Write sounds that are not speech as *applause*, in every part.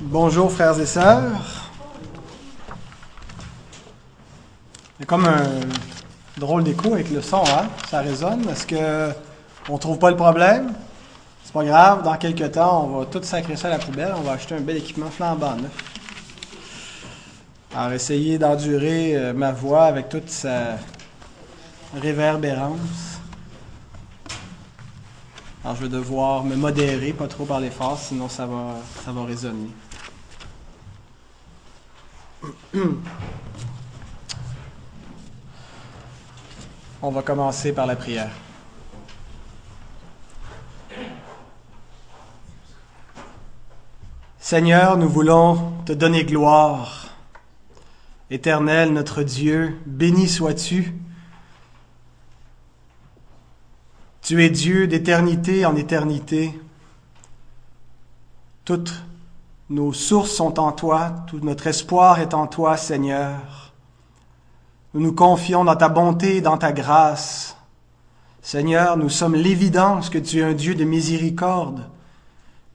Bonjour frères et sœurs. A comme un drôle d'écho avec le son, hein? Ça résonne. Est-ce que on trouve pas le problème? C'est pas grave, dans quelques temps, on va tout sacrer ça à la poubelle, on va acheter un bel équipement flambant neuf. Alors, essayer d'endurer euh, ma voix avec toute sa réverbérance. Alors, je vais devoir me modérer, pas trop parler fort, sinon ça va, ça va résonner. On va commencer par la prière. Seigneur, nous voulons te donner gloire. Éternel, notre Dieu, béni sois-tu. Tu es Dieu d'éternité en éternité. Toutes nos sources sont en toi, tout notre espoir est en toi, Seigneur. Nous nous confions dans ta bonté dans ta grâce. Seigneur, nous sommes l'évidence que tu es un Dieu de miséricorde,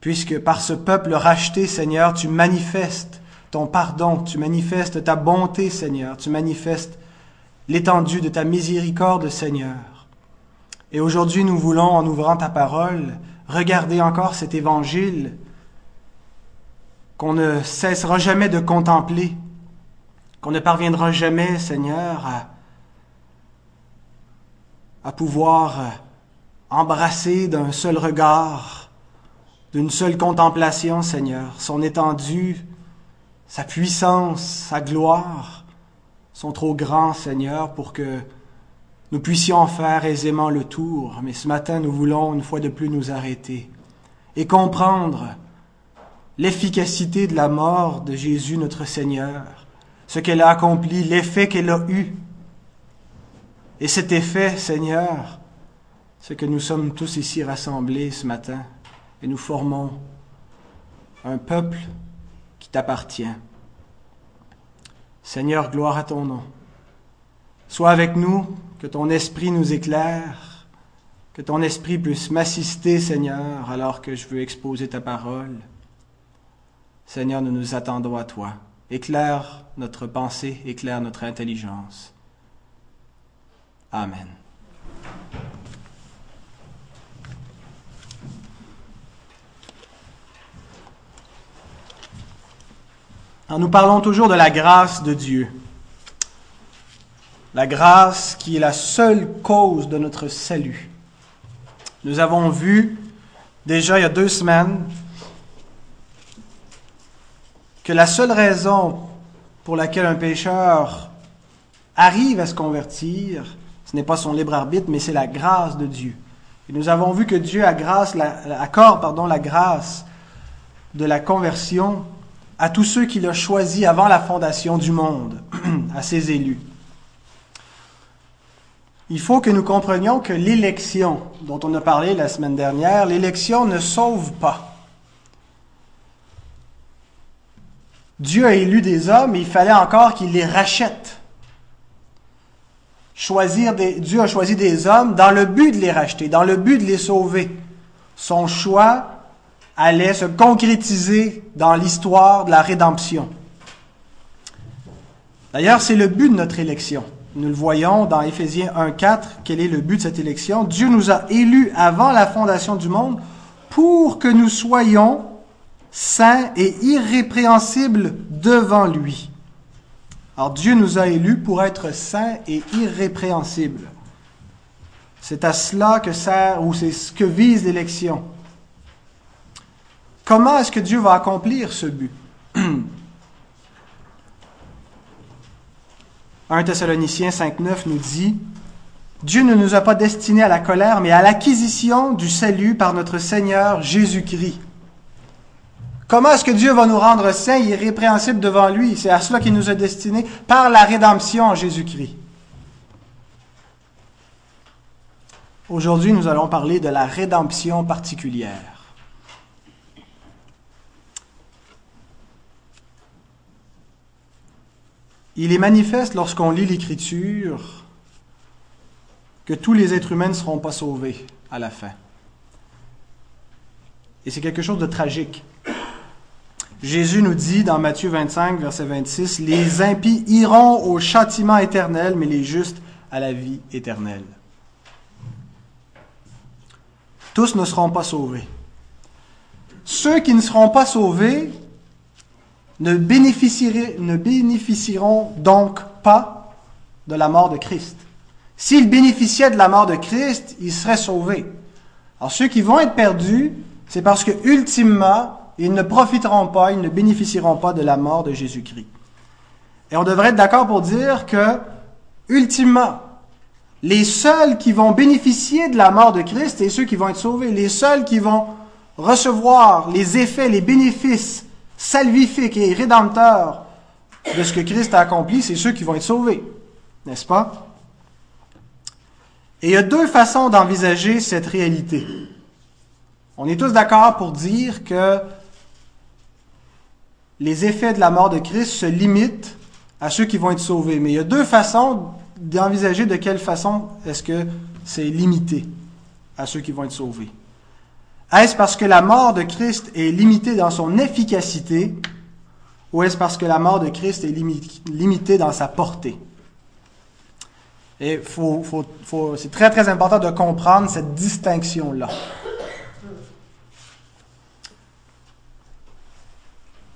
puisque par ce peuple racheté, Seigneur, tu manifestes ton pardon, tu manifestes ta bonté, Seigneur, tu manifestes l'étendue de ta miséricorde, Seigneur. Et aujourd'hui, nous voulons, en ouvrant ta parole, regarder encore cet évangile qu'on ne cessera jamais de contempler, qu'on ne parviendra jamais, Seigneur, à, pouvoir embrasser d'un seul regard, d'une seule contemplation, Seigneur, son étendue, sa puissance, sa gloire sont trop grands, Seigneur, pour que nous puissions faire aisément le tour, mais ce matin nous voulons une fois de plus nous arrêter et comprendre l'efficacité de la mort de Jésus notre Seigneur, ce qu'elle a accompli, l'effet qu'elle a eu. Et cet effet, Seigneur, c'est que nous sommes tous ici rassemblés ce matin et nous formons un peuple qui t'appartient. Seigneur, gloire à ton nom. Sois avec nous, que ton esprit nous éclaire, que ton esprit puisse m'assister, Seigneur, alors que je veux exposer ta parole. Seigneur, nous nous attendons à toi. Éclaire notre pensée, éclaire notre intelligence. Amen. Nous parlons toujours de la grâce de Dieu. La grâce qui est la seule cause de notre salut. Nous avons vu déjà il y a deux semaines que la seule raison pour laquelle un pécheur arrive à se convertir, ce n'est pas son libre arbitre, mais c'est la grâce de Dieu. Et nous avons vu que Dieu a grâce, accorde pardon, la grâce de la conversion à tous ceux qu'il a choisis avant la fondation du monde, *clears throat* à ses élus. Il faut que nous comprenions que l'élection, dont on a parlé la semaine dernière, l'élection ne sauve pas. Dieu a élu des hommes, et il fallait encore qu'il les rachète. Choisir Dieu a choisi des hommes dans le but de les racheter, dans le but de les sauver. Son choix allait se concrétiser dans l'histoire de la rédemption. D'ailleurs, c'est le but de notre élection. Nous le voyons dans Éphésiens 1.4, quel est le but de cette élection? Dieu nous a élus avant la fondation du monde pour que nous soyons saints et irrépréhensibles devant lui. Alors Dieu nous a élus pour être saints et irrépréhensibles. C'est à cela que sert, ou c'est ce que vise l'élection. Comment est-ce que Dieu va accomplir ce but? *clears throat* 1 Thessaloniciens 5.9 nous dit, Dieu ne nous a pas destinés à la colère, mais à l'acquisition du salut par notre Seigneur Jésus-Christ. Comment est-ce que Dieu va nous rendre saints et irrépréhensibles devant lui? C'est à cela qu'il nous a destinés par la rédemption en Jésus-Christ. Aujourd'hui, nous allons parler de la rédemption particulière. Il est manifeste lorsqu'on lit l'Écriture que tous les êtres humains ne seront pas sauvés à la fin. Et c'est quelque chose de tragique. Jésus nous dit dans Matthieu 25, verset 26, Les impies iront au châtiment éternel, mais les justes à la vie éternelle. Tous ne seront pas sauvés. Ceux qui ne seront pas sauvés ne, bénéficieront donc pas de la mort de Christ. S'ils bénéficiaient de la mort de Christ, ils seraient sauvés. Alors ceux qui vont être perdus, c'est parce que ultimement, ils ne profiteront pas, ils ne bénéficieront pas de la mort de Jésus-Christ. Et on devrait être d'accord pour dire que, ultimement, les seuls qui vont bénéficier de la mort de Christ et ceux qui vont être sauvés, les seuls qui vont recevoir les effets, les bénéfices salvifiques et rédempteurs de ce que Christ a accompli, c'est ceux qui vont être sauvés. N'est-ce pas? Et il y a deux façons d'envisager cette réalité. On est tous d'accord pour dire que les effets de la mort de Christ se limitent à ceux qui vont être sauvés. Mais il y a deux façons d'envisager de quelle façon est-ce que c'est limité à ceux qui vont être sauvés. Est-ce parce que la mort de Christ est limitée dans son efficacité ou est-ce parce que la mort de Christ est limitée dans sa portée? Et c'est très très important de comprendre cette distinction-là.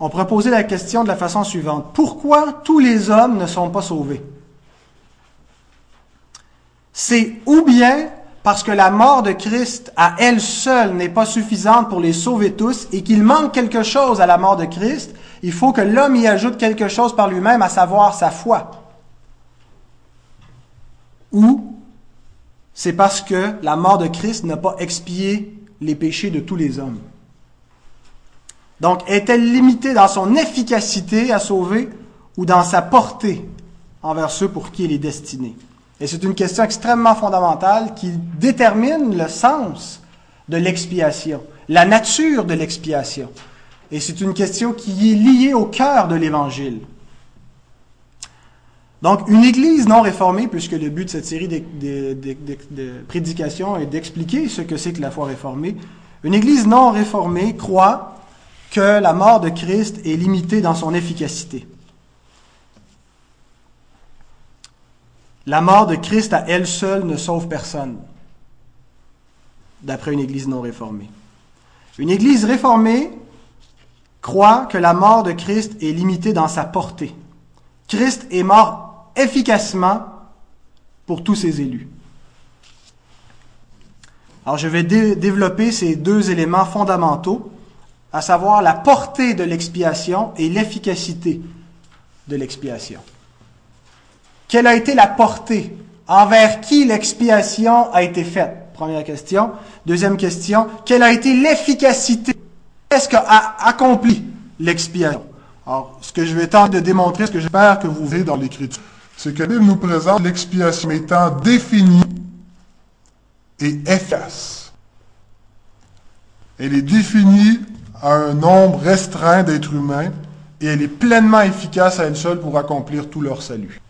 On pourrait poser la question de la façon suivante. Pourquoi tous les hommes ne sont pas sauvés? C'est ou bien parce que la mort de Christ à elle seule n'est pas suffisante pour les sauver tous et qu'il manque quelque chose à la mort de Christ, il faut que l'homme y ajoute quelque chose par lui-même, à savoir sa foi. Ou c'est parce que la mort de Christ n'a pas expié les péchés de tous les hommes. Donc, est-elle limitée dans son efficacité à sauver ou dans sa portée envers ceux pour qui elle est destinée? Et c'est une question extrêmement fondamentale qui détermine le sens de l'expiation, la nature de l'expiation. Et c'est une question qui est liée au cœur de l'Évangile. Donc, une Église non réformée, puisque le but de cette série de, prédications est d'expliquer ce que c'est que la foi réformée, une Église non réformée croit que la mort de Christ est limitée dans son efficacité. La mort de Christ à elle seule ne sauve personne, d'après une Église non réformée. Une Église réformée croit que la mort de Christ est limitée dans sa portée. Christ est mort efficacement pour tous ses élus. Alors je vais développer ces deux éléments fondamentaux à savoir la portée de l'expiation et l'efficacité de l'expiation. Quelle a été la portée Envers qui l'expiation a été faite? Première question. Deuxième question, quelle a été l'efficacité? Qu'est-ce qu'a accompli l'expiation? Alors, ce que je vais tenter de démontrer, ce que j'espère que vous verrez dans l'Écriture, c'est que la Bible nous présente l'expiation étant définie et efficace. Elle est définie à un nombre restreint d'êtres humains et elle est pleinement efficace à elle seule pour accomplir tout leur salut.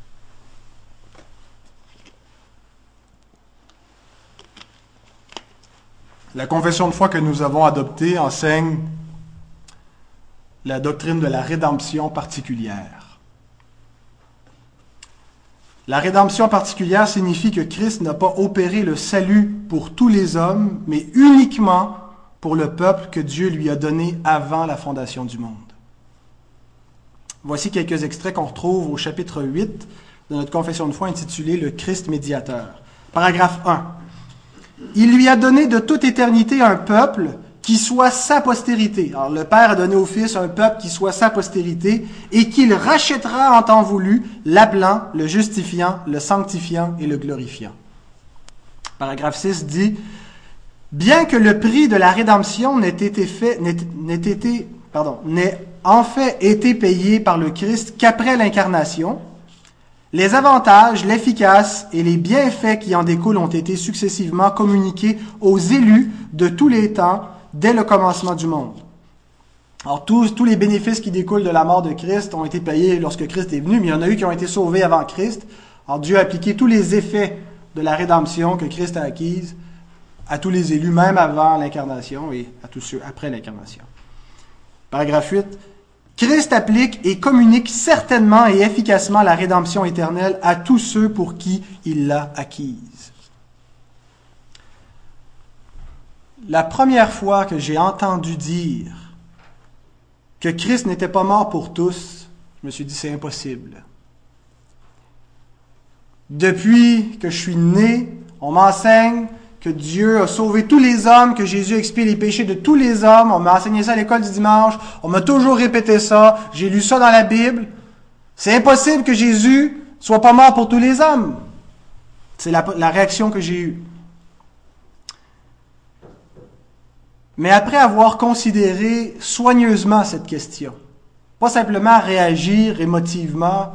La confession de foi que nous avons adoptée enseigne la doctrine de la rédemption particulière. La rédemption particulière signifie que Christ n'a pas opéré le salut pour tous les hommes, mais uniquement pour le peuple que Dieu lui a donné avant la fondation du monde. Voici quelques extraits qu'on retrouve au chapitre 8 de notre confession de foi intitulée Le Christ médiateur. Paragraphe 1. Il lui a donné de toute éternité un peuple qui soit sa postérité. Alors le Père a donné au Fils un peuple qui soit sa postérité et qu'il rachètera en temps voulu, l'appelant, le justifiant, le sanctifiant et le glorifiant. Paragraphe 6 dit, Bien que le prix de la rédemption n'ait été en fait été payé par le Christ qu'après l'incarnation, les avantages, l'efficace et les bienfaits qui en découlent ont été successivement communiqués aux élus de tous les temps dès le commencement du monde. Alors tous, tous les bénéfices qui découlent de la mort de Christ ont été payés lorsque Christ est venu, mais il y en a eu qui ont été sauvés avant Christ. Alors Dieu a appliqué tous les effets de la rédemption que Christ a acquise à tous les élus, même avant l'incarnation et à tous ceux après l'incarnation. Paragraphe 8. Christ applique et communique certainement et efficacement la rédemption éternelle à tous ceux pour qui il l'a acquise. La première fois que j'ai entendu dire que Christ n'était pas mort pour tous, je me suis dit c'est impossible. Depuis que je suis né, on m'enseigne que Dieu a sauvé tous les hommes, que Jésus a expié les péchés de tous les hommes. On m'a enseigné ça à l'école du dimanche. On m'a toujours répété ça. J'ai lu ça dans la Bible. C'est impossible que Jésus soit pas mort pour tous les hommes. C'est la, la réaction que j'ai eue. Mais après avoir considéré soigneusement cette question, pas simplement réagir émotivement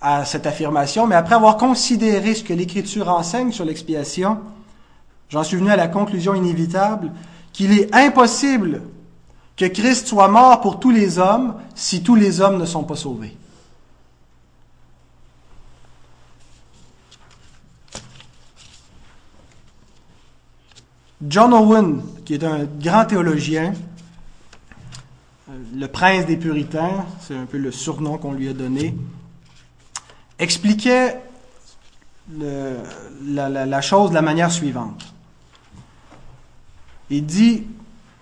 à cette affirmation, mais après avoir considéré ce que l'Écriture enseigne sur l'expiation, j'en suis venu à la conclusion inévitable qu'il est impossible que Christ soit mort pour tous les hommes si tous les hommes ne sont pas sauvés. John Owen, qui est un grand théologien, le prince des puritains, c'est un peu le surnom qu'on lui a donné, expliquait la, chose de la manière suivante. Il dit,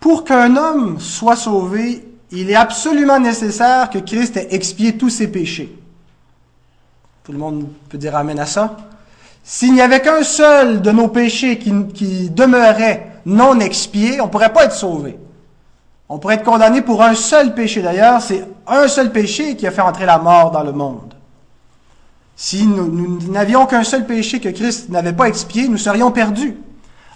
pour qu'un homme soit sauvé, il est absolument nécessaire que Christ ait expié tous ses péchés. Tout le monde peut dire Amen à ça. S'il n'y avait qu'un seul de nos péchés qui, qui demeurait non expié, on ne pourrait pas être sauvé. On pourrait être condamné pour un seul péché. D'ailleurs, c'est un seul péché qui a fait entrer la mort dans le monde. Si nous n'avions qu'un seul péché que Christ n'avait pas expié, nous serions perdus.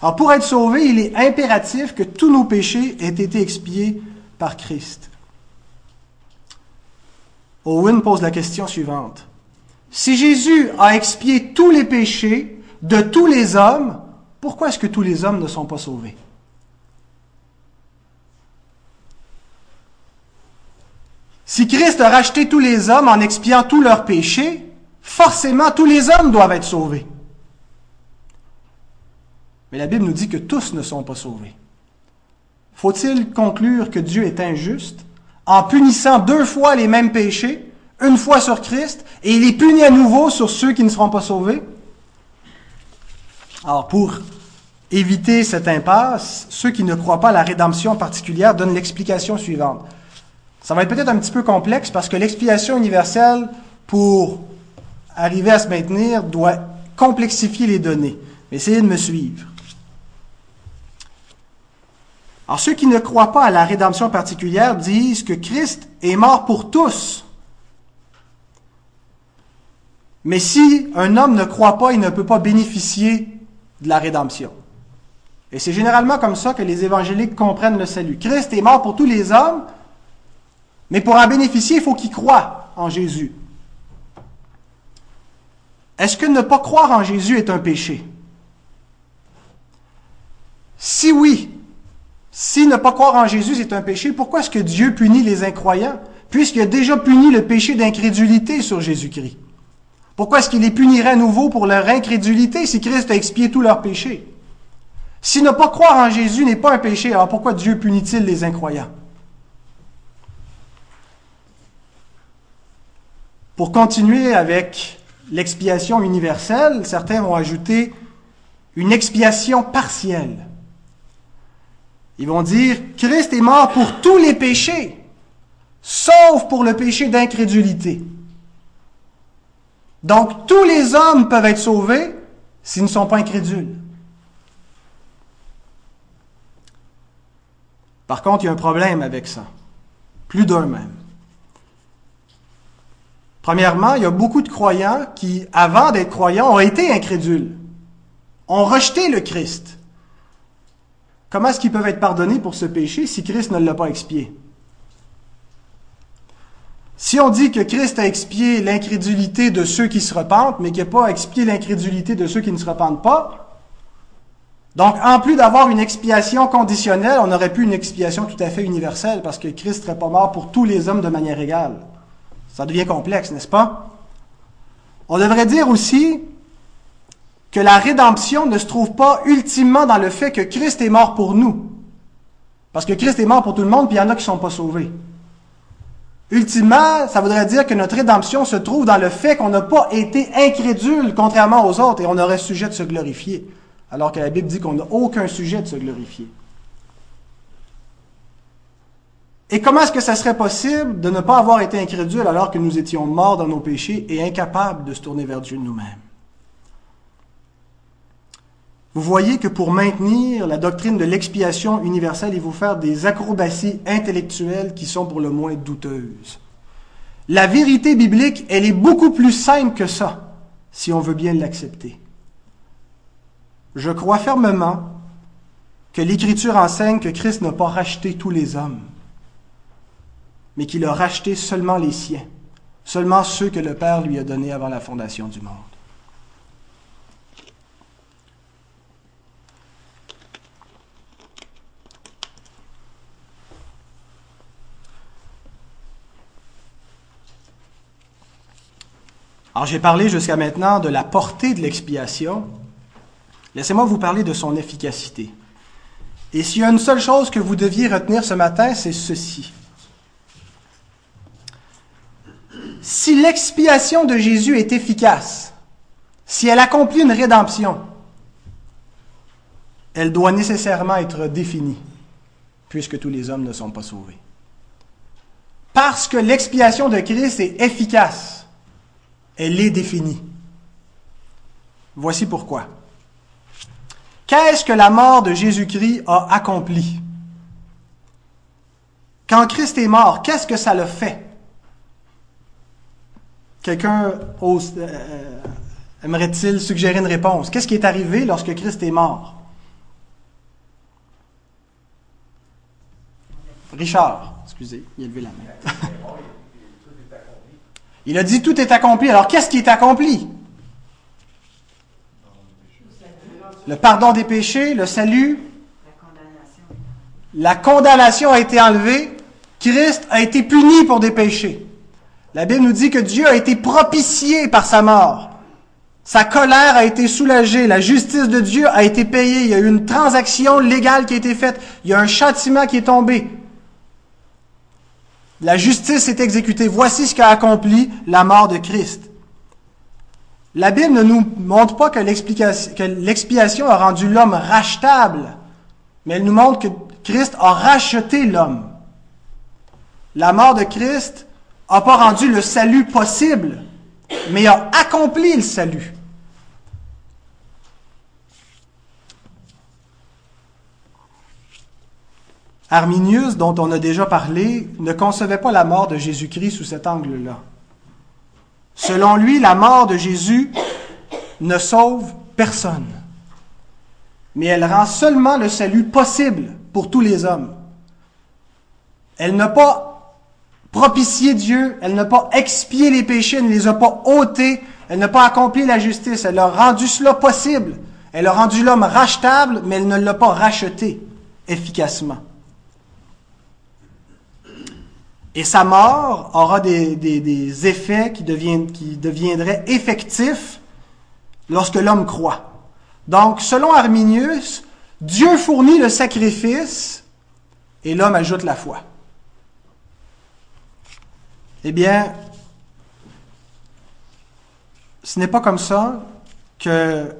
Alors pour être sauvés, il est impératif que tous nos péchés aient été expiés par Christ. Owen pose la question suivante. Si Jésus a expié tous les péchés de tous les hommes, pourquoi est-ce que tous les hommes ne sont pas sauvés? Si Christ a racheté tous les hommes en expiant tous leurs péchés, forcément tous les hommes doivent être sauvés. Mais la Bible nous dit que tous ne sont pas sauvés. Faut-il conclure que Dieu est injuste en punissant deux fois les mêmes péchés, une fois sur Christ, et il est puni à nouveau sur ceux qui ne seront pas sauvés? Alors pour éviter cette impasse, ceux qui ne croient pas à la rédemption particulière donnent l'explication suivante. Ça va être peut-être un petit peu complexe parce que l'expiation universelle, pour arriver à se maintenir, doit complexifier les données. Mais essayez de me suivre. Alors ceux qui ne croient pas à la rédemption particulière disent que Christ est mort pour tous. Mais si un homme ne croit pas, il ne peut pas bénéficier de la rédemption. Et c'est généralement comme ça que les évangéliques comprennent le salut. Christ est mort pour tous les hommes, mais pour en bénéficier, il faut qu'ils croient en Jésus. Est-ce que ne pas croire en Jésus est un péché? Si oui, si ne pas croire en Jésus est un péché, pourquoi est-ce que Dieu punit les incroyants? Puisqu'il a déjà puni le péché d'incrédulité sur Jésus-Christ? Pourquoi est-ce qu'il les punirait à nouveau pour leur incrédulité si Christ a expié tous leurs péchés? Si ne pas croire en Jésus n'est pas un péché, alors pourquoi Dieu punit-il les incroyants? Pour continuer avec l'expiation universelle, certains vont ajouter une expiation partielle. Ils vont dire, Christ est mort pour tous les péchés, sauf pour le péché d'incrédulité. Donc tous les hommes peuvent être sauvés s'ils ne sont pas incrédules. Par contre, il y a un problème avec ça. Plus d'un même. Premièrement, il y a beaucoup de croyants qui, avant d'être croyants, ont été incrédules, ont rejeté le Christ. Comment est-ce qu'ils peuvent être pardonnés pour ce péché si Christ ne l'a pas expié? Si on dit que Christ a expié l'incrédulité de ceux qui se repentent, mais qu'il n'a pas expié l'incrédulité de ceux qui ne se repentent pas, donc en plus d'avoir une expiation conditionnelle, on aurait pu une expiation tout à fait universelle, parce que Christ ne serait pas mort pour tous les hommes de manière égale. Ça devient complexe, n'est-ce pas? On devrait dire aussi que la rédemption ne se trouve pas ultimement dans le fait que Christ est mort pour nous. Parce que Christ est mort pour tout le monde, puis il y en a qui ne sont pas sauvés. Ultimement, ça voudrait dire que notre rédemption se trouve dans le fait qu'on n'a pas été incrédule contrairement aux autres et on aurait sujet de se glorifier, alors que la Bible dit qu'on n'a aucun sujet de se glorifier. Et comment est-ce que ça serait possible de ne pas avoir été incrédule alors que nous étions morts dans nos péchés et incapables de se tourner vers Dieu nous-mêmes? Vous voyez que pour maintenir la doctrine de l'expiation universelle, il faut faire des acrobaties intellectuelles qui sont pour le moins douteuses. La vérité biblique, elle est beaucoup plus simple que ça, si on veut bien l'accepter. Je crois fermement que l'Écriture enseigne que Christ n'a pas racheté tous les hommes, mais qu'il a racheté seulement les siens, seulement ceux que le Père lui a donnés avant la fondation du monde. Alors j'ai parlé jusqu'à maintenant de la portée de l'expiation. Laissez-moi vous parler de son efficacité. Et s'il y a une seule chose que vous deviez retenir ce matin, c'est ceci. Si l'expiation de Jésus est efficace, si elle accomplit une rédemption, elle doit nécessairement être définie, puisque tous les hommes ne sont pas sauvés. Parce que l'expiation de Christ est efficace elle est définie. Voici pourquoi. Qu'est-ce que la mort de Jésus-Christ a accompli? Quand Christ est mort, qu'est-ce que ça le fait? Quelqu'un euh, aimerait-il suggérer une réponse? Qu'est-ce qui est arrivé lorsque Christ est mort? Richard, excusez, il a levé la main. *laughs* Il a dit tout est accompli. Alors qu'est-ce qui est accompli? Le pardon des péchés, le salut. La condamnation a été enlevée. Christ a été puni pour des péchés. La Bible nous dit que Dieu a été propitié par sa mort. Sa colère a été soulagée. La justice de Dieu a été payée. Il y a eu une transaction légale qui a été faite. Il y a un châtiment qui est tombé. La justice est exécutée. Voici ce qu'a accompli la mort de Christ. La Bible ne nous montre pas que l'expiation a rendu l'homme rachetable, mais elle nous montre que Christ a racheté l'homme. La mort de Christ n'a pas rendu le salut possible, mais a accompli le salut. Arminius, dont on a déjà parlé, ne concevait pas la mort de Jésus-Christ sous cet angle-là. Selon lui, la mort de Jésus ne sauve personne, mais elle rend seulement le salut possible pour tous les hommes. Elle n'a pas propitié Dieu, elle n'a pas expié les péchés, elle ne les a pas ôtés, elle n'a pas accompli la justice, elle a rendu cela possible. Elle a rendu l'homme rachetable, mais elle ne l'a pas racheté efficacement. Et sa mort aura des, effets qui, qui deviendraient effectifs lorsque l'homme croit. Donc, selon Arminius, Dieu fournit le sacrifice et l'homme ajoute la foi. Eh bien, ce n'est pas comme ça que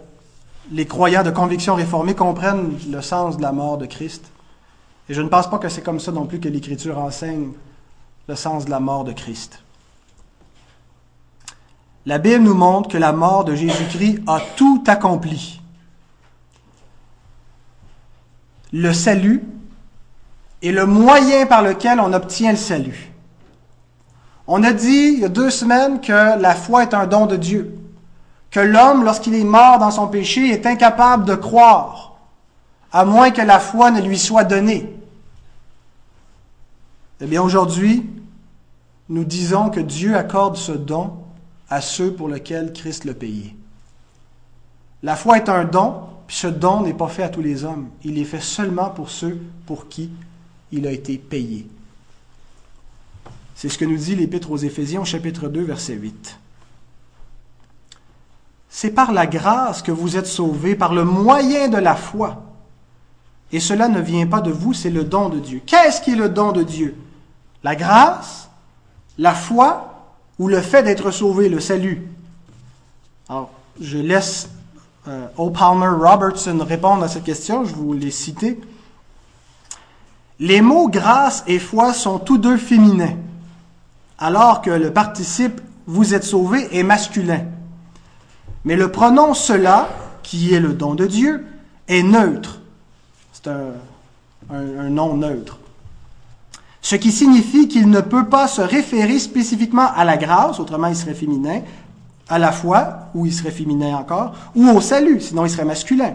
les croyants de conviction réformée comprennent le sens de la mort de Christ. Et je ne pense pas que c'est comme ça non plus que l'Écriture enseigne le sens de la mort de Christ. La Bible nous montre que la mort de Jésus-Christ a tout accompli. Le salut est le moyen par lequel on obtient le salut. On a dit il y a deux semaines que la foi est un don de Dieu, que l'homme, lorsqu'il est mort dans son péché, est incapable de croire, à moins que la foi ne lui soit donnée. Eh bien, aujourd'hui, nous disons que Dieu accorde ce don à ceux pour lesquels Christ l'a payé. La foi est un don, puis ce don n'est pas fait à tous les hommes. Il est fait seulement pour ceux pour qui il a été payé. C'est ce que nous dit l'Épître aux Éphésiens, chapitre 2, verset 8. C'est par la grâce que vous êtes sauvés, par le moyen de la foi. Et cela ne vient pas de vous, c'est le don de Dieu. Qu'est-ce qui est le don de Dieu? La grâce La foi ou le fait d'être sauvé, le salut? Alors, je laisse euh, O. Palmer Robertson répondre à cette question, je vous l'ai cité. Les mots grâce et foi sont tous deux féminins, alors que le participe vous êtes sauvé est masculin. Mais le pronom cela, qui est le don de Dieu, est neutre. C'est un, un, nom neutre. Ce qui signifie qu'il ne peut pas se référer spécifiquement à la grâce, autrement il serait féminin, à la foi, ou il serait féminin encore, ou au salut, sinon il serait masculin.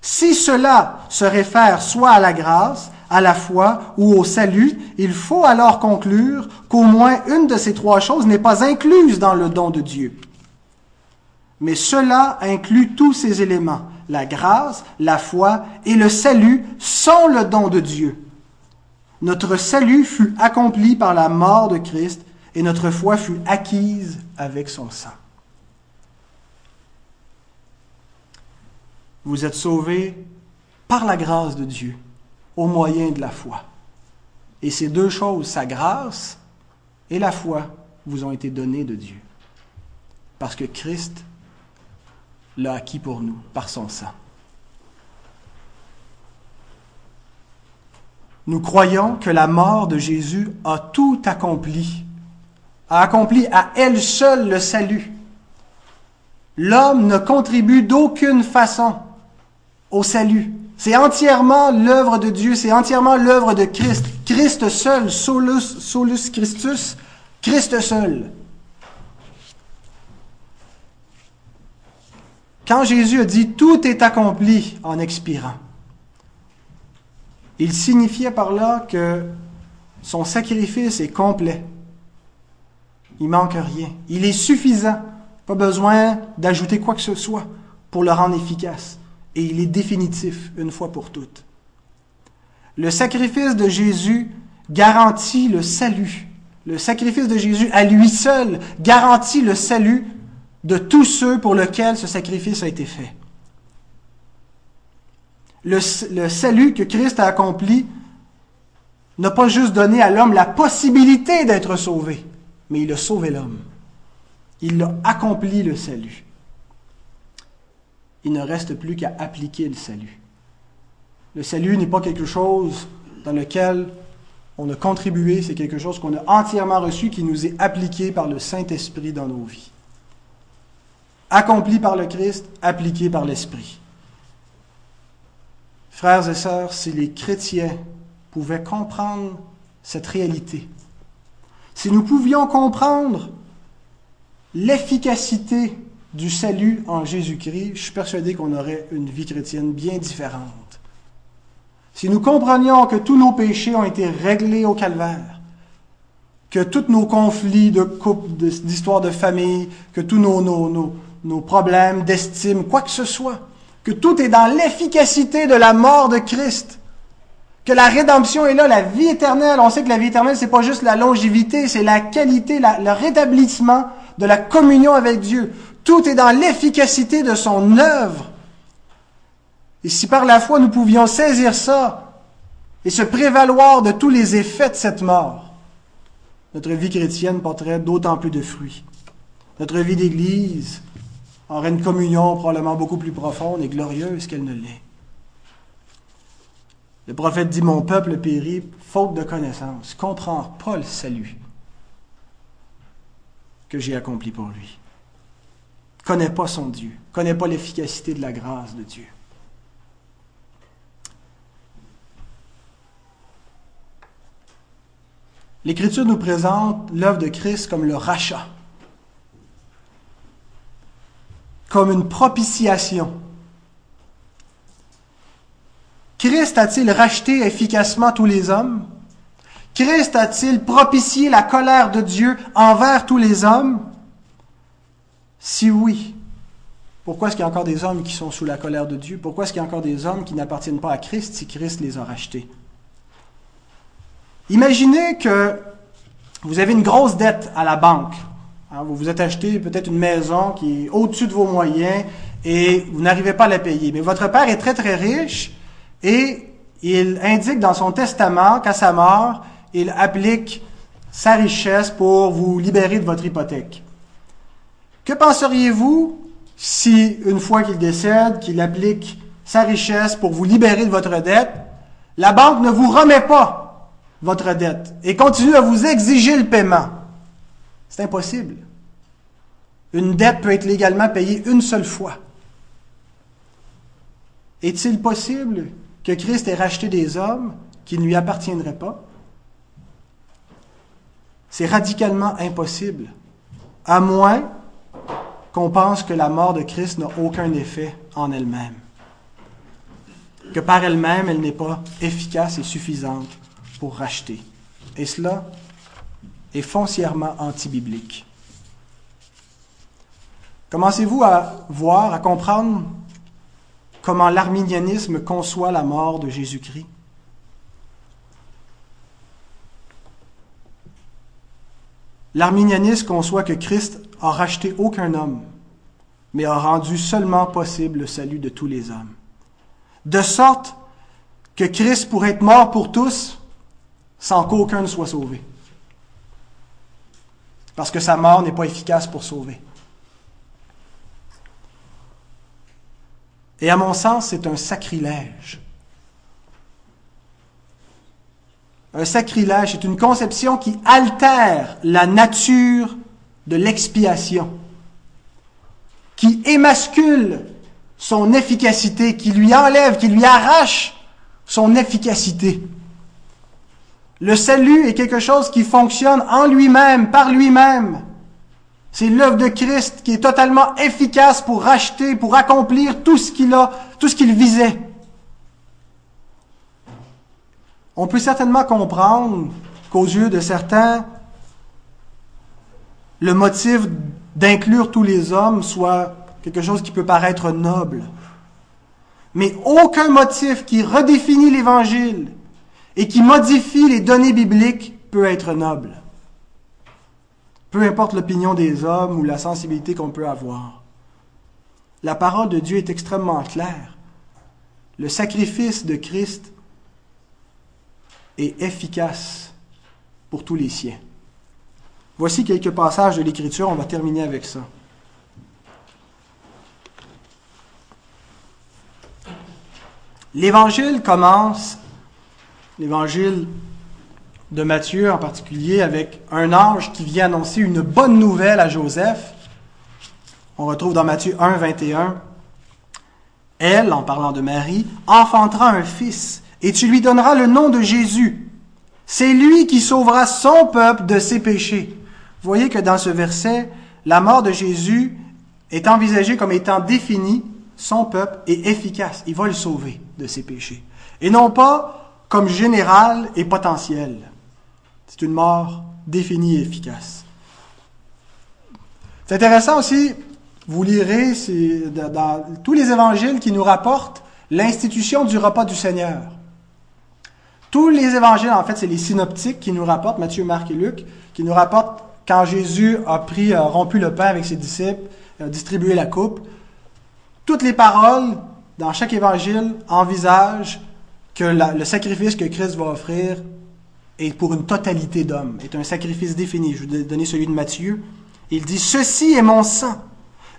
Si cela se réfère soit à la grâce, à la foi ou au salut, il faut alors conclure qu'au moins une de ces trois choses n'est pas incluse dans le don de Dieu. Mais cela inclut tous ces éléments. La grâce, la foi et le salut sont le don de Dieu. Notre salut fut accompli par la mort de Christ et notre foi fut acquise avec son sang. Vous êtes sauvés par la grâce de Dieu, au moyen de la foi. Et ces deux choses, sa grâce et la foi, vous ont été données de Dieu. Parce que Christ l'a acquis pour nous par son sang. Nous croyons que la mort de Jésus a tout accompli, a accompli à elle seule le salut. L'homme ne contribue d'aucune façon au salut. C'est entièrement l'œuvre de Dieu, c'est entièrement l'œuvre de Christ. Christ seul, solus, solus Christus, Christ seul. Quand Jésus a dit tout est accompli en expirant, il signifiait par là que son sacrifice est complet. Il manque rien. Il est suffisant. Pas besoin d'ajouter quoi que ce soit pour le rendre efficace et il est définitif une fois pour toutes. Le sacrifice de Jésus garantit le salut. Le sacrifice de Jésus à lui seul garantit le salut de tous ceux pour lesquels ce sacrifice a été fait. Le, salut que Christ a accompli n'a pas juste donné à l'homme la possibilité d'être sauvé, mais il a sauvé l'homme. Il a accompli le salut il ne reste plus qu'à appliquer le salut. Le salut n'est pas quelque chose dans lequel on a contribué, c'est quelque chose qu'on a entièrement reçu, qui nous est appliqué par le Saint-Esprit dans nos vies. Accompli par le Christ, appliqué par l'Esprit. Frères et sœurs, si les chrétiens pouvaient comprendre cette réalité, si nous pouvions comprendre l'efficacité du salut en Jésus-Christ, je suis persuadé qu'on aurait une vie chrétienne bien différente. Si nous comprenions que tous nos péchés ont été réglés au calvaire, que tous nos conflits de couple, d'histoire de famille, que tous nos, nos, nos problèmes d'estime, quoi que ce soit, que tout est dans l'efficacité de la mort de Christ, que la rédemption est là, la vie éternelle. On sait que la vie éternelle, c'est pas juste la longévité, c'est la qualité, le rétablissement de la communion avec Dieu. Tout est dans l'efficacité de son œuvre. Et si par la foi nous pouvions saisir ça et se prévaloir de tous les effets de cette mort, notre vie chrétienne porterait d'autant plus de fruits. Notre vie d'Église aurait une communion probablement beaucoup plus profonde et glorieuse qu'elle ne l'est. Le prophète dit, mon peuple périt faute de connaissance, comprend pas le salut que j'ai accompli pour lui connaît pas son Dieu, connaît pas l'efficacité de la grâce de Dieu. L'Écriture nous présente l'œuvre de Christ comme le rachat, comme une propitiation. Christ a-t-il racheté efficacement tous les hommes? Christ a-t-il propitié la colère de Dieu envers tous les hommes? Si oui, pourquoi est-ce qu'il y a encore des hommes qui sont sous la colère de Dieu? Pourquoi est-ce qu'il y a encore des hommes qui n'appartiennent pas à Christ si Christ les a rachetés? Imaginez que vous avez une grosse dette à la banque. Hein, vous vous êtes acheté peut-être une maison qui est au-dessus de vos moyens et vous n'arrivez pas à la payer. Mais votre père est très très riche et il indique dans son testament qu'à sa mort, il applique sa richesse pour vous libérer de votre hypothèque. Que penseriez-vous si, une fois qu'il décède, qu'il applique sa richesse pour vous libérer de votre dette, la banque ne vous remet pas votre dette et continue à vous exiger le paiement? C'est impossible. Une dette peut être légalement payée une seule fois. Est-il possible que Christ ait racheté des hommes qui ne lui appartiendraient pas? C'est radicalement impossible, à moins qu'on pense que la mort de Christ n'a aucun effet en elle-même, que par elle-même, elle, n'est pas efficace et suffisante pour racheter. Et cela est foncièrement antibiblique. Commencez-vous à voir, à comprendre comment l'arminianisme conçoit la mort de Jésus-Christ? L'arminianisme conçoit que Christ a racheté aucun homme, mais a rendu seulement possible le salut de tous les hommes. De sorte que Christ pourrait être mort pour tous sans qu'aucun ne soit sauvé. Parce que sa mort n'est pas efficace pour sauver. Et à mon sens, c'est un sacrilège. Un sacrilège est une conception qui altère la nature de l'expiation, qui émascule son efficacité, qui lui enlève, qui lui arrache son efficacité. Le salut est quelque chose qui fonctionne en lui-même, par lui-même. C'est l'œuvre de Christ qui est totalement efficace pour racheter, pour accomplir tout ce qu'il a, tout ce qu'il visait. On peut certainement comprendre qu'aux yeux de certains, le motif d'inclure tous les hommes soit quelque chose qui peut paraître noble. Mais aucun motif qui redéfinit l'Évangile et qui modifie les données bibliques peut être noble peu importe l'opinion des hommes ou la sensibilité qu'on peut avoir. La parole de Dieu est extrêmement claire. Le sacrifice de Christ est efficace pour tous les siens. Voici quelques passages de l'Écriture, on va terminer avec ça. L'Évangile commence, l'Évangile de Matthieu en particulier, avec un ange qui vient annoncer une bonne nouvelle à Joseph. On retrouve dans Matthieu 1, 21. Elle, en parlant de Marie, enfantera un fils, et tu lui donneras le nom de Jésus. C'est lui qui sauvera son peuple de ses péchés. Vous voyez que dans ce verset, la mort de Jésus est envisagée comme étant définie, son peuple est efficace. Il va le sauver de ses péchés. Et non pas comme général et potentiel. C'est une mort définie et efficace. C'est intéressant aussi, vous lirez dans tous les évangiles qui nous rapportent l'institution du repas du Seigneur. Tous les évangiles, en fait, c'est les synoptiques qui nous rapportent, Matthieu, Marc et Luc, qui nous rapportent quand Jésus a pris, a rompu le pain avec ses disciples, a distribué la coupe. Toutes les paroles dans chaque évangile envisagent que le sacrifice que Christ va offrir et pour une totalité d'hommes, est un sacrifice défini. Je vais donner celui de Matthieu. Il dit, Ceci est mon sang,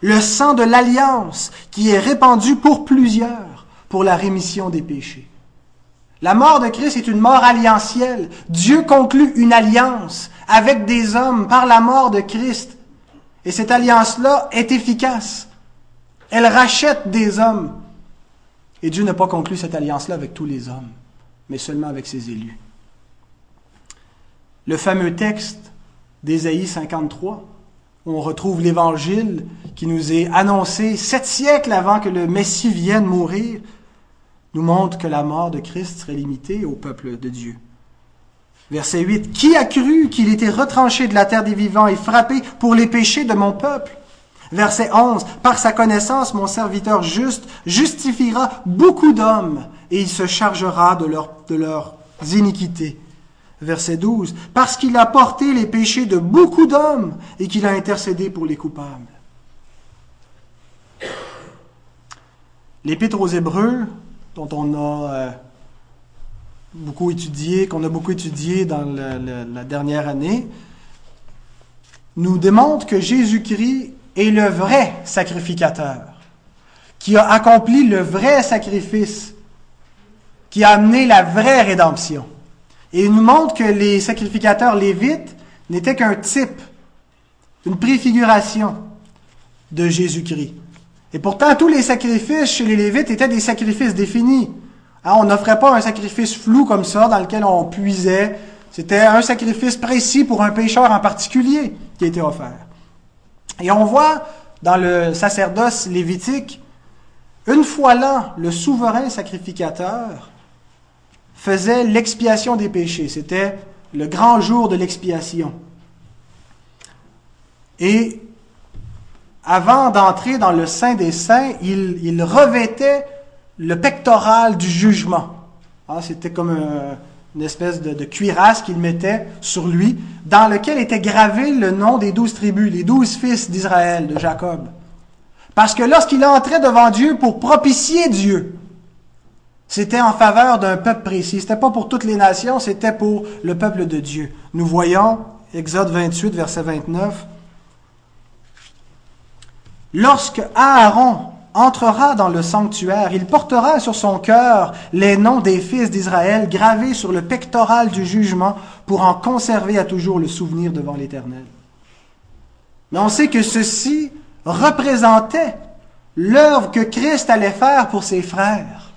le sang de l'alliance qui est répandu pour plusieurs, pour la rémission des péchés. La mort de Christ est une mort alliantielle. Dieu conclut une alliance avec des hommes par la mort de Christ. Et cette alliance-là est efficace. Elle rachète des hommes. Et Dieu n'a pas conclu cette alliance-là avec tous les hommes, mais seulement avec ses élus le fameux texte d'Ésaïe 53, où on retrouve l'Évangile qui nous est annoncé sept siècles avant que le Messie vienne mourir, nous montre que la mort de Christ serait limitée au peuple de Dieu. Verset 8. Qui a cru qu'il était retranché de la terre des vivants et frappé pour les péchés de mon peuple? Verset 11. Par sa connaissance, mon serviteur juste justifiera beaucoup d'hommes et il se chargera de, leurs iniquités verset 12, parce qu'il a porté les péchés de beaucoup d'hommes et qu'il a intercédé pour les coupables. L'épître aux Hébreux, dont on a euh, beaucoup étudié, qu'on a beaucoup étudié dans la dernière année, nous démontre que Jésus-Christ est le vrai sacrificateur, qui a accompli le vrai sacrifice, qui a amené la vraie rédemption. Et il nous montre que les sacrificateurs lévites n'étaient qu'un type, une préfiguration de Jésus-Christ. Et pourtant, tous les sacrifices chez les Lévites étaient des sacrifices définis. Hein, on n'offrait pas un sacrifice flou comme ça dans lequel on puisait. C'était un sacrifice précis pour un pécheur en particulier qui était offert. Et on voit dans le sacerdoce lévitique, une fois là, le souverain sacrificateur faisait l'expiation des péchés. C'était le grand jour de l'expiation. Et avant d'entrer dans le Saint des Saints, il, revêtait le pectoral du jugement. Ah, c'était comme une espèce de, cuirasse qu'il mettait sur lui, dans lequel était gravé le nom des douze tribus, les douze fils d'Israël, de Jacob. Parce que lorsqu'il entrait devant Dieu pour propicier Dieu, c'était en faveur d'un peuple précis. C'était pas pour toutes les nations, c'était pour le peuple de Dieu. Nous voyons, Exode 28, verset 29, Lorsque Aaron entrera dans le sanctuaire, il portera sur son cœur les noms des fils d'Israël gravés sur le pectoral du jugement pour en conserver à toujours le souvenir devant l'Éternel. Mais on sait que ceci représentait l'œuvre que Christ allait faire pour ses frères.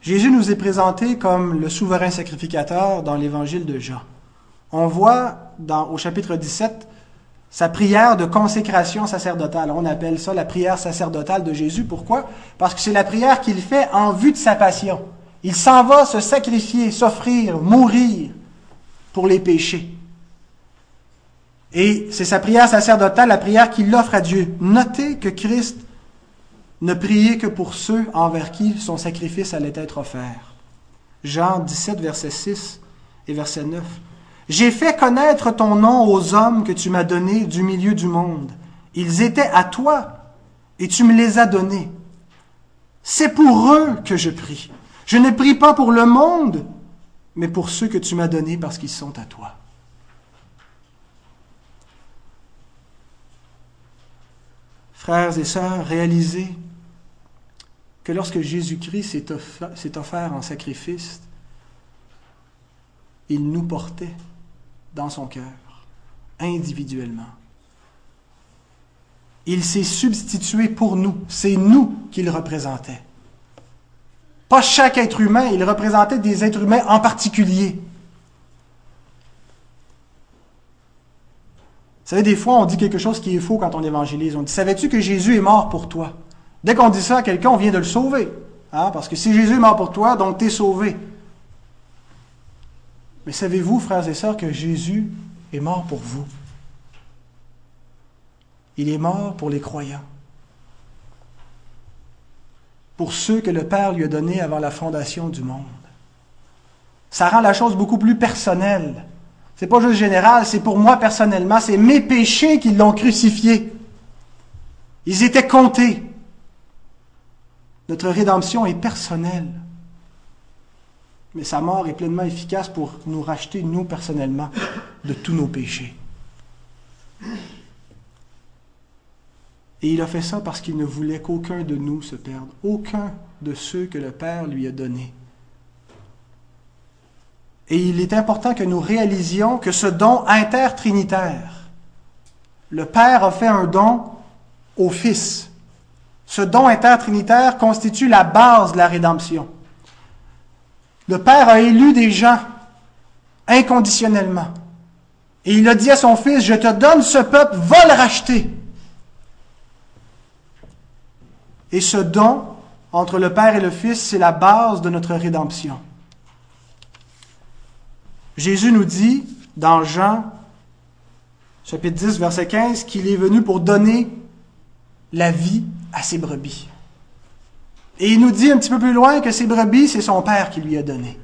Jésus nous est présenté comme le souverain sacrificateur dans l'évangile de Jean. On voit dans, au chapitre 17 sa prière de consécration sacerdotale. On appelle ça la prière sacerdotale de Jésus. Pourquoi? Parce que c'est la prière qu'il fait en vue de sa passion. Il s'en va se sacrifier, s'offrir, mourir pour les péchés. Et c'est sa prière sacerdotale, la prière qu'il offre à Dieu. Notez que Christ ne priait que pour ceux envers qui son sacrifice allait être offert. Jean 17, verset 6 et verset 9. J'ai fait connaître ton nom aux hommes que tu m'as donnés du milieu du monde. Ils étaient à toi et tu me les as donnés. C'est pour eux que je prie. Je ne prie pas pour le monde, mais pour ceux que tu m'as donnés parce qu'ils sont à toi. Frères et sœurs, réalisez que lorsque Jésus-Christ s'est offert, en sacrifice, il nous portait dans son cœur, individuellement. Il s'est substitué pour nous. C'est nous qu'il représentait. Pas chaque être humain, il représentait des êtres humains en particulier. Vous savez, des fois, on dit quelque chose qui est faux quand on évangélise. On dit, savais-tu que Jésus est mort pour toi? Dès qu'on dit ça à quelqu'un, on vient de le sauver. Hein? Parce que si Jésus est mort pour toi, donc tu es sauvé. Mais savez-vous, frères et sœurs, que Jésus est mort pour vous? Il est mort pour les croyants. Pour ceux que le Père lui a donnés avant la fondation du monde. Ça rend la chose beaucoup plus personnelle. C'est pas juste général, c'est pour moi personnellement, c'est mes péchés qui l'ont crucifié. Ils étaient comptés. Notre rédemption est personnelle mais sa mort est pleinement efficace pour nous racheter, nous personnellement, de tous nos péchés. Et il a fait ça parce qu'il ne voulait qu'aucun de nous se perde, aucun de ceux que le Père lui a donnés. Et il est important que nous réalisions que ce don intertrinitaire, le Père a fait un don au Fils. Ce don intertrinitaire constitue la base de la rédemption. Le Père a élu des gens inconditionnellement. Et il a dit à son fils, je te donne ce peuple, va le racheter. Et ce don entre le Père et le Fils, c'est la base de notre rédemption. Jésus nous dit dans Jean chapitre 10, verset 15, qu'il est venu pour donner la vie à ses brebis. Et il nous dit un petit peu plus loin que ces brebis, c'est son Père qui lui a donné.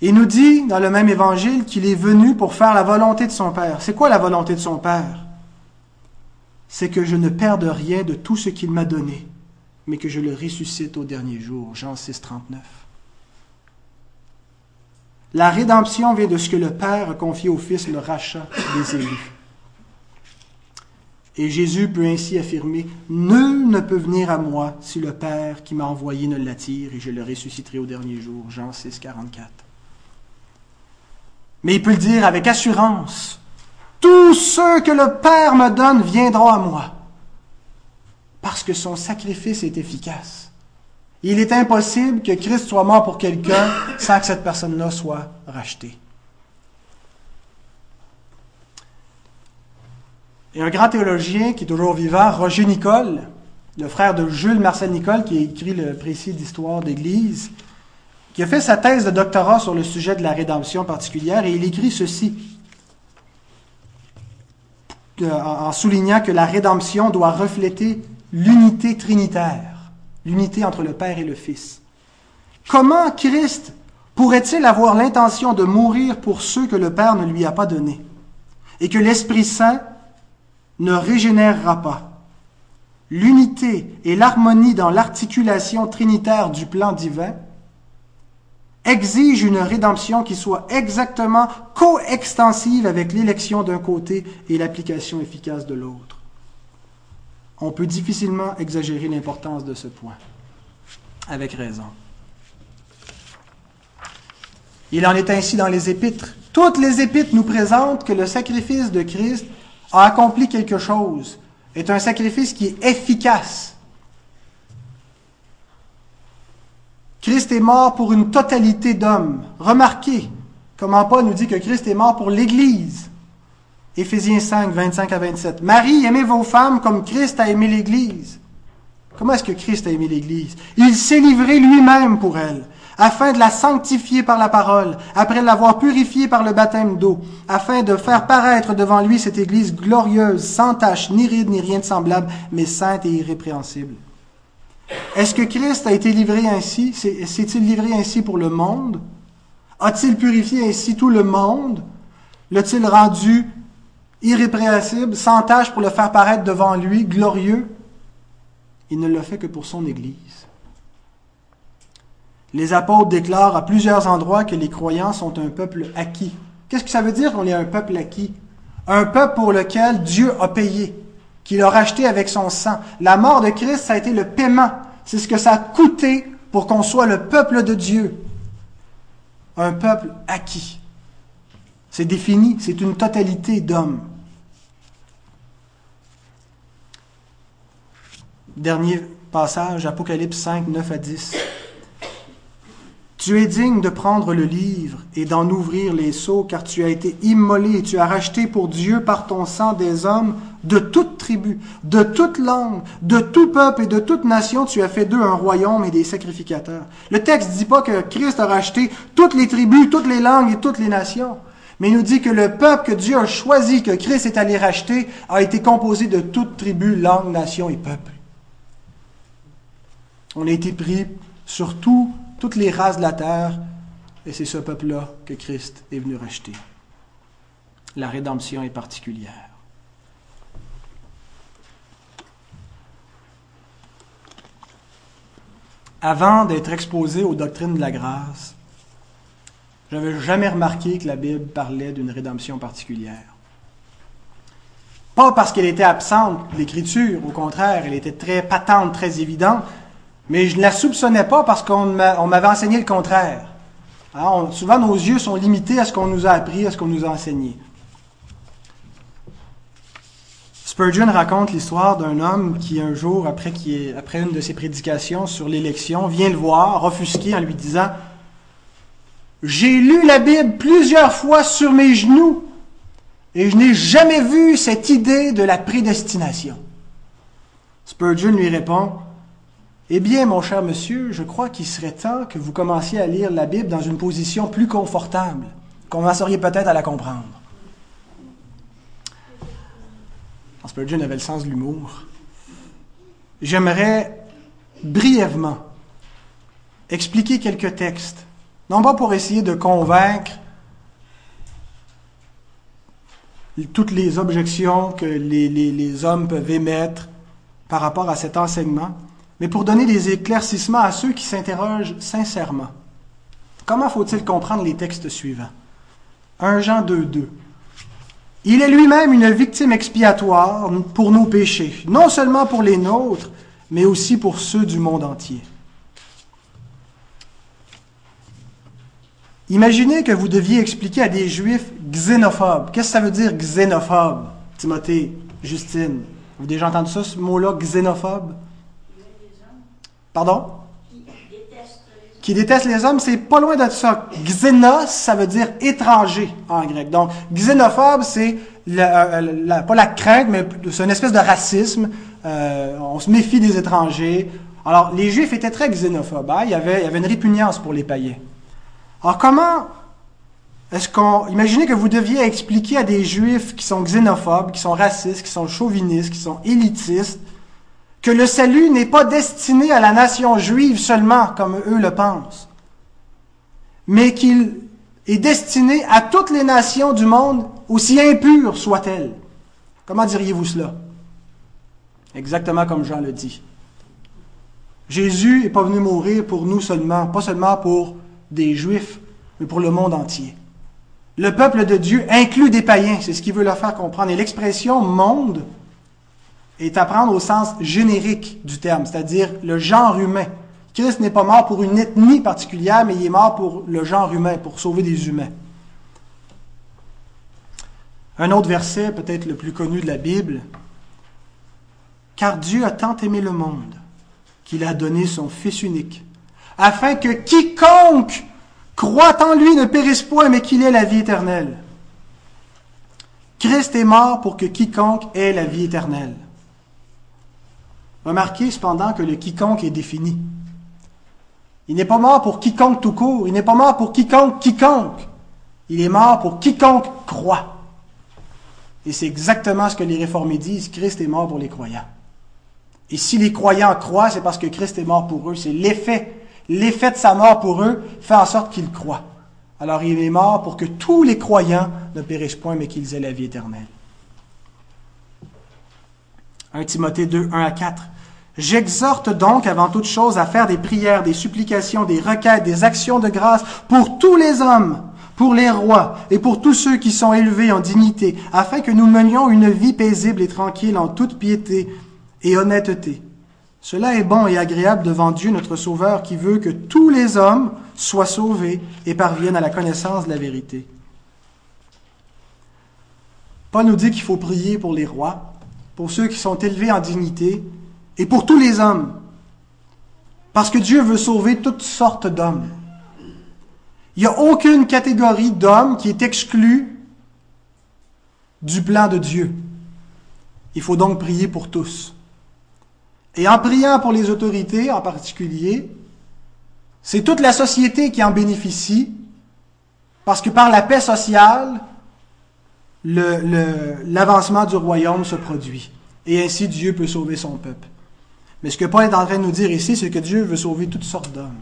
Il nous dit dans le même évangile qu'il est venu pour faire la volonté de son Père. C'est quoi la volonté de son Père? C'est que je ne perde rien de tout ce qu'il m'a donné, mais que je le ressuscite au dernier jour. Jean 6, 39. La rédemption vient de ce que le Père a confié au Fils, le rachat des élus. Et Jésus peut ainsi affirmer, Nul ne peut venir à moi si le Père qui m'a envoyé ne l'attire, et je le ressusciterai au dernier jour. Jean 6, 44. Mais il peut le dire avec assurance, Tous ceux que le Père me donne viendront à moi, parce que son sacrifice est efficace. Il est impossible que Christ soit mort pour quelqu'un sans que cette personne-là soit rachetée. Et un grand théologien qui est toujours vivant, Roger Nicole, le frère de Jules Marcel Nicole, qui a écrit le précis d'histoire d'Église, qui a fait sa thèse de doctorat sur le sujet de la rédemption particulière, et il écrit ceci, en soulignant que la rédemption doit refléter l'unité trinitaire l'unité entre le Père et le Fils. Comment Christ pourrait-il avoir l'intention de mourir pour ceux que le Père ne lui a pas donnés et que l'Esprit Saint ne régénérera pas L'unité et l'harmonie dans l'articulation trinitaire du plan divin exigent une rédemption qui soit exactement coextensive avec l'élection d'un côté et l'application efficace de l'autre on peut difficilement exagérer l'importance de ce point. Avec raison. Il en est ainsi dans les épîtres. Toutes les épîtres nous présentent que le sacrifice de Christ a accompli quelque chose, est un sacrifice qui est efficace. Christ est mort pour une totalité d'hommes. Remarquez comment Paul nous dit que Christ est mort pour l'Église. Éphésiens 5, 25 à 27. Marie, aimez vos femmes comme Christ a aimé l'Église. Comment est-ce que Christ a aimé l'Église? Il s'est livré lui-même pour elle, afin de la sanctifier par la parole, après l'avoir purifiée par le baptême d'eau, afin de faire paraître devant lui cette Église glorieuse, sans tache, ni ride, ni rien de semblable, mais sainte et irrépréhensible. Est-ce que Christ a été livré ainsi? S'est-il livré ainsi pour le monde? A-t-il purifié ainsi tout le monde? L'a-t-il rendu irrépréhensible, sans tâche pour le faire paraître devant lui, glorieux, il ne le fait que pour son Église. Les apôtres déclarent à plusieurs endroits que les croyants sont un peuple acquis. Qu'est-ce que ça veut dire qu'on est un peuple acquis? Un peuple pour lequel Dieu a payé, qu'il a racheté avec son sang. La mort de Christ, ça a été le paiement. C'est ce que ça a coûté pour qu'on soit le peuple de Dieu. Un peuple acquis. C'est défini, c'est une totalité d'hommes. Dernier passage, Apocalypse 5, 9 à 10. Tu es digne de prendre le livre et d'en ouvrir les seaux, car tu as été immolé et tu as racheté pour Dieu par ton sang des hommes de toute tribu, de toute langue, de tout peuple et de toute nation. Tu as fait d'eux un royaume et des sacrificateurs. Le texte ne dit pas que Christ a racheté toutes les tribus, toutes les langues et toutes les nations. Mais il nous dit que le peuple que Dieu a choisi, que Christ est allé racheter, a été composé de toutes tribus, langues, nations et peuples. On a été pris sur toutes les races de la terre, et c'est ce peuple-là que Christ est venu racheter. La rédemption est particulière. Avant d'être exposé aux doctrines de la grâce, je n'avais jamais remarqué que la Bible parlait d'une rédemption particulière. Pas parce qu'elle était absente l'Écriture, au contraire, elle était très patente, très évidente, mais je ne la soupçonnais pas parce qu'on m'avait enseigné le contraire. Souvent, nos yeux sont limités à ce qu'on nous a appris, à ce qu'on nous a enseigné. Spurgeon raconte l'histoire d'un homme qui, un jour, après, après une de ses prédications sur l'élection, vient le voir, offusqué, en lui disant J'ai lu la Bible plusieurs fois sur mes genoux et je n'ai jamais vu cette idée de la prédestination. Spurgeon lui répond eh bien, mon cher monsieur, je crois qu'il serait temps que vous commenciez à lire la Bible dans une position plus confortable. Commenceriez peut-être à la comprendre. Spurgeon avait le sens de l'humour. J'aimerais brièvement expliquer quelques textes, non pas pour essayer de convaincre toutes les objections que les, les hommes peuvent émettre par rapport à cet enseignement, mais pour donner des éclaircissements à ceux qui s'interrogent sincèrement. Comment faut-il comprendre les textes suivants? 1 Jean 2, 2. Il est lui-même une victime expiatoire pour nos péchés, non seulement pour les nôtres, mais aussi pour ceux du monde entier. Imaginez que vous deviez expliquer à des juifs xénophobes. Qu'est-ce que ça veut dire xénophobe? Timothée, Justine, vous avez déjà entendu ça, ce mot-là, xénophobe? Pardon? Qui déteste les hommes, c'est pas loin de ça. Xénos, ça veut dire étranger en grec. Donc, xénophobe, c'est euh, pas la crainte, mais c'est une espèce de racisme. Euh, on se méfie des étrangers. Alors, les Juifs étaient très xénophobes. Hein. Il, y avait, il y avait une répugnance pour les païens. Alors, comment est-ce qu'on... Imaginez que vous deviez expliquer à des Juifs qui sont xénophobes, qui sont racistes, qui sont chauvinistes, qui sont élitistes, que le salut n'est pas destiné à la nation juive seulement, comme eux le pensent, mais qu'il est destiné à toutes les nations du monde, aussi impures soient-elles. Comment diriez-vous cela? Exactement comme Jean le dit. Jésus n'est pas venu mourir pour nous seulement, pas seulement pour des juifs, mais pour le monde entier. Le peuple de Dieu inclut des païens, c'est ce qu'il veut leur faire comprendre. Et l'expression monde est à prendre au sens générique du terme, c'est-à-dire le genre humain. Christ n'est pas mort pour une ethnie particulière, mais il est mort pour le genre humain, pour sauver des humains. Un autre verset, peut-être le plus connu de la Bible. Car Dieu a tant aimé le monde qu'il a donné son Fils unique, afin que quiconque croit en lui ne périsse point, mais qu'il ait la vie éternelle. Christ est mort pour que quiconque ait la vie éternelle. Remarquez cependant que le quiconque est défini. Il n'est pas mort pour quiconque tout court, il n'est pas mort pour quiconque quiconque. Il est mort pour quiconque croit. Et c'est exactement ce que les réformés disent, Christ est mort pour les croyants. Et si les croyants croient, c'est parce que Christ est mort pour eux. C'est l'effet. L'effet de sa mort pour eux fait en sorte qu'ils croient. Alors il est mort pour que tous les croyants ne périssent point, mais qu'ils aient la vie éternelle. 1 Timothée 2, 1 à 4. J'exhorte donc avant toute chose à faire des prières, des supplications, des requêtes, des actions de grâce pour tous les hommes, pour les rois et pour tous ceux qui sont élevés en dignité, afin que nous menions une vie paisible et tranquille en toute piété et honnêteté. Cela est bon et agréable devant Dieu notre Sauveur qui veut que tous les hommes soient sauvés et parviennent à la connaissance de la vérité. Paul nous dit qu'il faut prier pour les rois, pour ceux qui sont élevés en dignité et pour tous les hommes. Parce que Dieu veut sauver toutes sortes d'hommes. Il n'y a aucune catégorie d'hommes qui est exclue du plan de Dieu. Il faut donc prier pour tous. Et en priant pour les autorités en particulier, c'est toute la société qui en bénéficie, parce que par la paix sociale, l'avancement du royaume se produit. Et ainsi Dieu peut sauver son peuple. Mais ce que Paul est en train de nous dire ici, c'est que Dieu veut sauver toutes sortes d'hommes.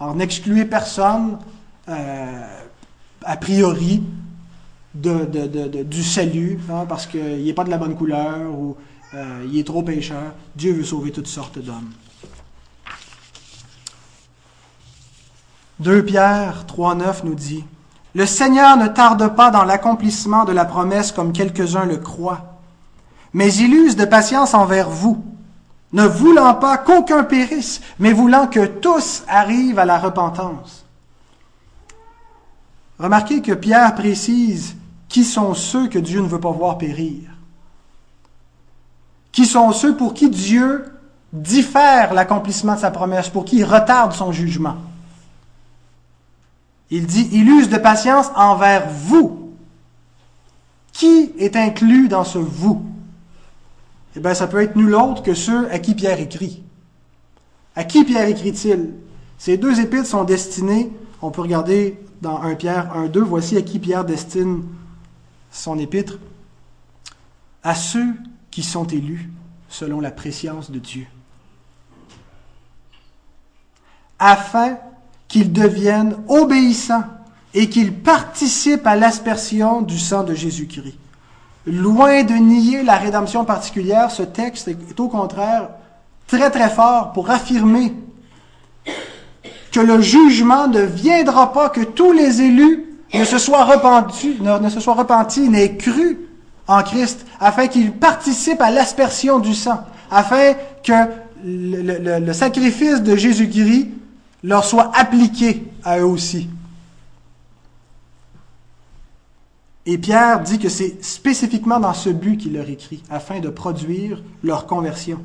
Alors n'excluez personne, euh, a priori, du salut, hein, parce qu'il n'est pas de la bonne couleur ou euh, il est trop pécheur. Dieu veut sauver toutes sortes d'hommes. 2 Pierre 3.9 nous dit, Le Seigneur ne tarde pas dans l'accomplissement de la promesse comme quelques-uns le croient, mais il use de patience envers vous ne voulant pas qu'aucun périsse, mais voulant que tous arrivent à la repentance. Remarquez que Pierre précise qui sont ceux que Dieu ne veut pas voir périr. Qui sont ceux pour qui Dieu diffère l'accomplissement de sa promesse, pour qui il retarde son jugement. Il dit, il use de patience envers vous. Qui est inclus dans ce vous? Eh bien, ça peut être nul autre que ceux à qui Pierre écrit. À qui Pierre écrit-il? Ces deux épîtres sont destinées, on peut regarder dans 1 Pierre 1, 2, voici à qui Pierre destine son épître, à ceux qui sont élus selon la préscience de Dieu, afin qu'ils deviennent obéissants et qu'ils participent à l'aspersion du sang de Jésus-Christ. Loin de nier la rédemption particulière, ce texte est au contraire très très fort pour affirmer que le jugement ne viendra pas, que tous les élus ne se soient repentis, ne, n'aient cru en Christ, afin qu'ils participent à l'aspersion du sang, afin que le sacrifice de Jésus-Christ leur soit appliqué à eux aussi. Et Pierre dit que c'est spécifiquement dans ce but qu'il leur écrit, afin de produire leur conversion.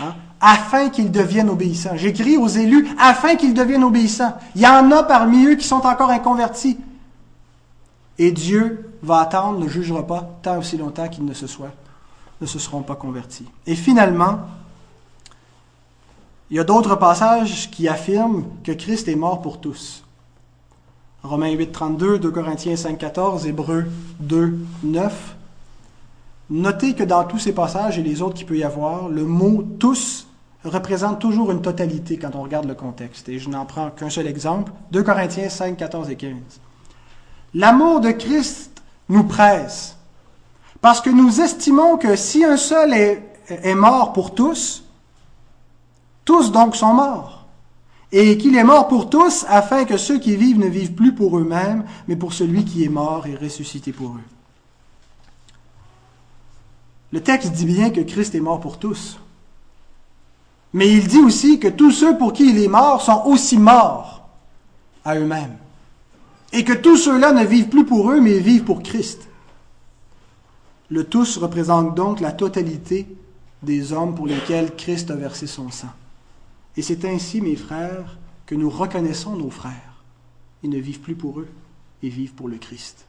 Hein? Afin qu'ils deviennent obéissants. J'écris aux élus afin qu'ils deviennent obéissants. Il y en a parmi eux qui sont encore inconvertis. Et Dieu va attendre, ne jugera pas tant aussi longtemps qu'ils ne se soient, ne se seront pas convertis. Et finalement, il y a d'autres passages qui affirment que Christ est mort pour tous. Romains 8, 32, 2 Corinthiens 5, 14, Hébreux 2, 9. Notez que dans tous ces passages et les autres qu'il peut y avoir, le mot tous représente toujours une totalité quand on regarde le contexte. Et je n'en prends qu'un seul exemple, 2 Corinthiens 5, 14 et 15. L'amour de Christ nous presse, parce que nous estimons que si un seul est, est mort pour tous, tous donc sont morts et qu'il est mort pour tous, afin que ceux qui vivent ne vivent plus pour eux-mêmes, mais pour celui qui est mort et ressuscité pour eux. Le texte dit bien que Christ est mort pour tous. Mais il dit aussi que tous ceux pour qui il est mort sont aussi morts à eux-mêmes. Et que tous ceux-là ne vivent plus pour eux, mais vivent pour Christ. Le tous représente donc la totalité des hommes pour lesquels Christ a versé son sang. Et c'est ainsi, mes frères, que nous reconnaissons nos frères. Ils ne vivent plus pour eux, ils vivent pour le Christ.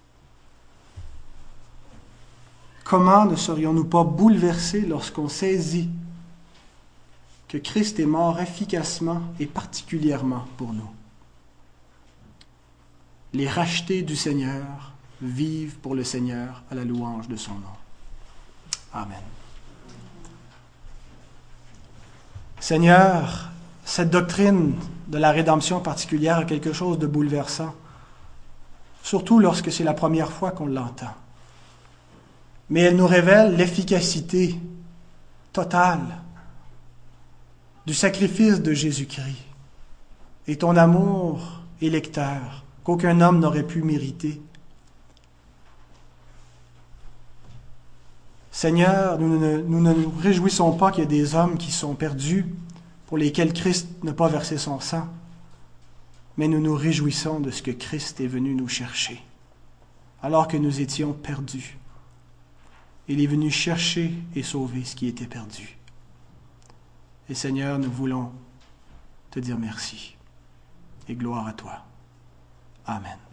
Comment ne serions-nous pas bouleversés lorsqu'on saisit que Christ est mort efficacement et particulièrement pour nous? Les rachetés du Seigneur vivent pour le Seigneur à la louange de son nom. Amen. Seigneur, cette doctrine de la rédemption particulière a quelque chose de bouleversant, surtout lorsque c'est la première fois qu'on l'entend. Mais elle nous révèle l'efficacité totale du sacrifice de Jésus-Christ et ton amour électeur qu'aucun homme n'aurait pu mériter. Seigneur, nous ne, nous ne nous réjouissons pas qu'il y ait des hommes qui sont perdus, pour lesquels Christ n'a pas versé son sang, mais nous nous réjouissons de ce que Christ est venu nous chercher, alors que nous étions perdus. Il est venu chercher et sauver ce qui était perdu. Et Seigneur, nous voulons te dire merci et gloire à toi. Amen.